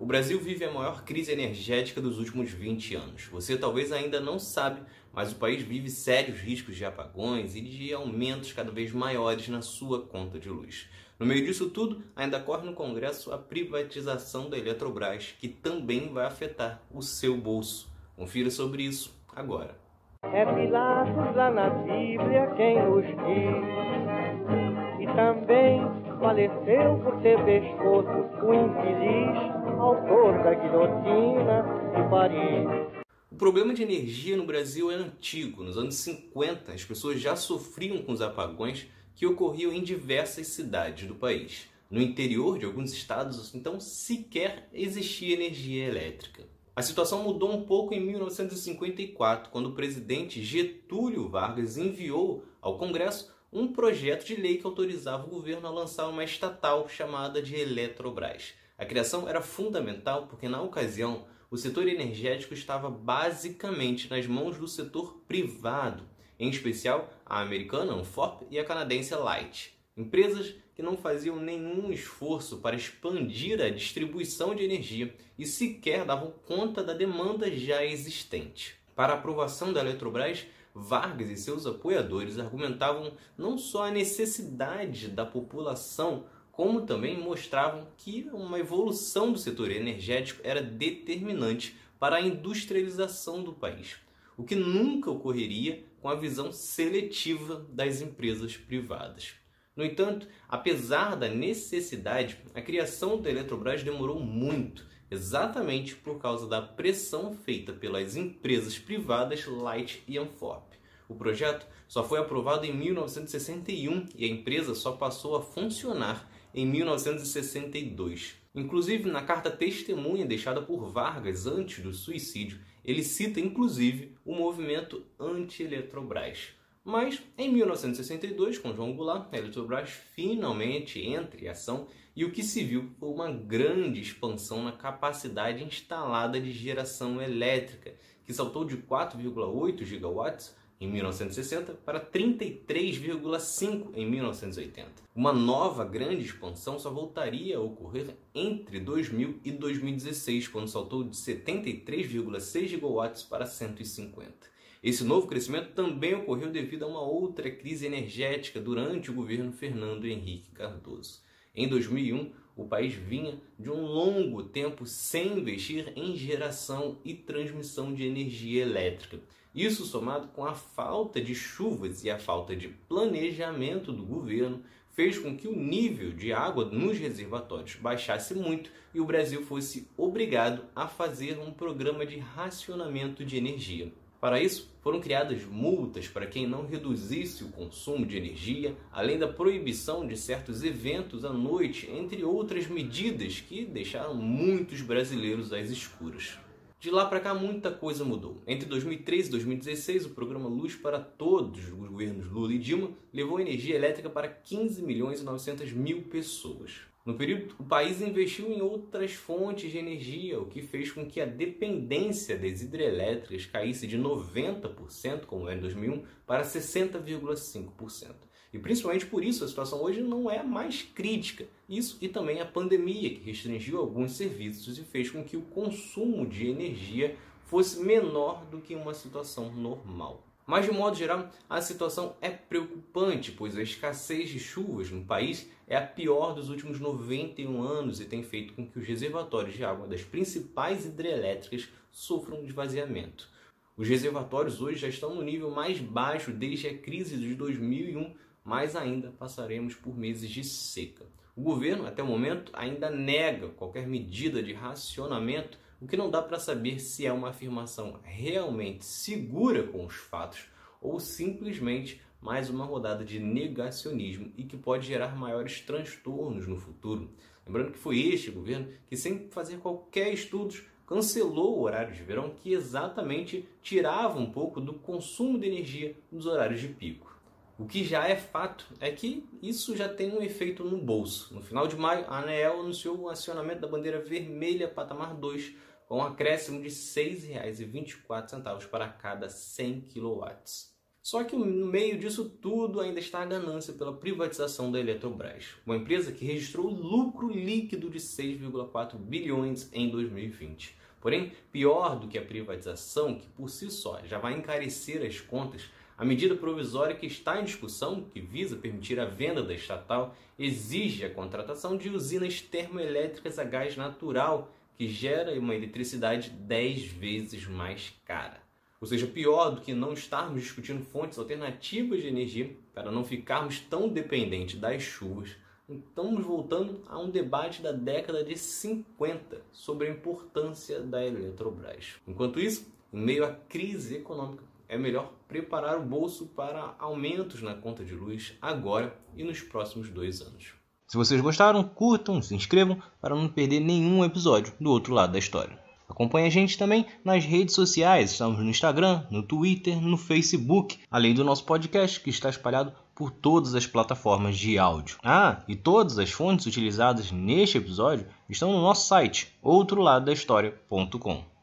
O Brasil vive a maior crise energética dos últimos 20 anos. Você talvez ainda não sabe, mas o país vive sérios riscos de apagões e de aumentos cada vez maiores na sua conta de luz. No meio disso tudo, ainda corre no Congresso a privatização da Eletrobras, que também vai afetar o seu bolso. Confira sobre isso agora. É Pilatos lá na Bíblia quem nos e também faleceu por ter pescoço o infeliz autor da guilhotina de Paris. O problema de energia no Brasil é antigo. Nos anos 50, as pessoas já sofriam com os apagões que ocorriam em diversas cidades do país. No interior de alguns estados, então, sequer existia energia elétrica. A situação mudou um pouco em 1954, quando o presidente Getúlio Vargas enviou ao Congresso um projeto de lei que autorizava o governo a lançar uma estatal chamada de Eletrobras. A criação era fundamental porque, na ocasião, o setor energético estava basicamente nas mãos do setor privado, em especial a americana Anforp e a canadense Light, empresas que não faziam nenhum esforço para expandir a distribuição de energia e sequer davam conta da demanda já existente. Para a aprovação da Eletrobras, Vargas e seus apoiadores argumentavam não só a necessidade da população como também mostravam que uma evolução do setor energético era determinante para a industrialização do país, o que nunca ocorreria com a visão seletiva das empresas privadas. No entanto, apesar da necessidade, a criação da Eletrobras demorou muito, exatamente por causa da pressão feita pelas empresas privadas Light e Anforp. O projeto só foi aprovado em 1961 e a empresa só passou a funcionar em 1962. Inclusive, na carta testemunha deixada por Vargas antes do suicídio, ele cita inclusive o movimento anti-Eletrobras. Mas em 1962, com João Goulart, a Eletrobras finalmente entra em ação e o que se viu foi uma grande expansão na capacidade instalada de geração elétrica, que saltou de 4,8 gigawatts em 1960 para 33,5 em 1980. Uma nova grande expansão só voltaria a ocorrer entre 2000 e 2016, quando saltou de 73,6 gigawatts para 150. Esse novo crescimento também ocorreu devido a uma outra crise energética durante o governo Fernando Henrique Cardoso. Em 2001, o país vinha de um longo tempo sem investir em geração e transmissão de energia elétrica. Isso somado com a falta de chuvas e a falta de planejamento do governo fez com que o nível de água nos reservatórios baixasse muito e o Brasil fosse obrigado a fazer um programa de racionamento de energia. Para isso, foram criadas multas para quem não reduzisse o consumo de energia, além da proibição de certos eventos à noite, entre outras medidas que deixaram muitos brasileiros às escuras. De lá para cá, muita coisa mudou. Entre 2013 e 2016, o programa Luz para Todos dos governos Lula e Dilma levou energia elétrica para 15 milhões e 900 mil pessoas. No período, o país investiu em outras fontes de energia, o que fez com que a dependência das hidrelétricas caísse de 90%, como era em 2001, para 60,5%. E principalmente por isso a situação hoje não é mais crítica. Isso e também a pandemia, que restringiu alguns serviços e fez com que o consumo de energia fosse menor do que uma situação normal. Mas de modo geral, a situação é preocupante, pois a escassez de chuvas no país é a pior dos últimos 91 anos e tem feito com que os reservatórios de água das principais hidrelétricas sofram esvaziamento. Os reservatórios hoje já estão no nível mais baixo desde a crise de 2001, mas ainda passaremos por meses de seca. O governo, até o momento, ainda nega qualquer medida de racionamento, o que não dá para saber se é uma afirmação realmente segura com os fatos ou simplesmente mais uma rodada de negacionismo e que pode gerar maiores transtornos no futuro. Lembrando que foi este governo que, sem fazer qualquer estudos, cancelou o horário de verão que exatamente tirava um pouco do consumo de energia nos horários de pico. O que já é fato é que isso já tem um efeito no bolso. No final de maio, a ANEEL anunciou o acionamento da bandeira vermelha patamar 2 com um acréscimo de R$ 6,24 para cada 100 kW. Só que no meio disso tudo ainda está a ganância pela privatização da Eletrobras, uma empresa que registrou lucro líquido de 6,4 bilhões em 2020. Porém, pior do que a privatização, que por si só já vai encarecer as contas, a medida provisória que está em discussão, que visa permitir a venda da estatal, exige a contratação de usinas termoelétricas a gás natural, que gera uma eletricidade 10 vezes mais cara. Ou seja, pior do que não estarmos discutindo fontes alternativas de energia para não ficarmos tão dependentes das chuvas, estamos voltando a um debate da década de 50 sobre a importância da Eletrobras. Enquanto isso, em meio à crise econômica, é melhor preparar o bolso para aumentos na conta de luz agora e nos próximos dois anos. Se vocês gostaram, curtam, se inscrevam para não perder nenhum episódio do outro lado da história. Acompanhe a gente também nas redes sociais, estamos no Instagram, no Twitter, no Facebook, além do nosso podcast que está espalhado por todas as plataformas de áudio. Ah, e todas as fontes utilizadas neste episódio estão no nosso site, outroladodahistoria.com.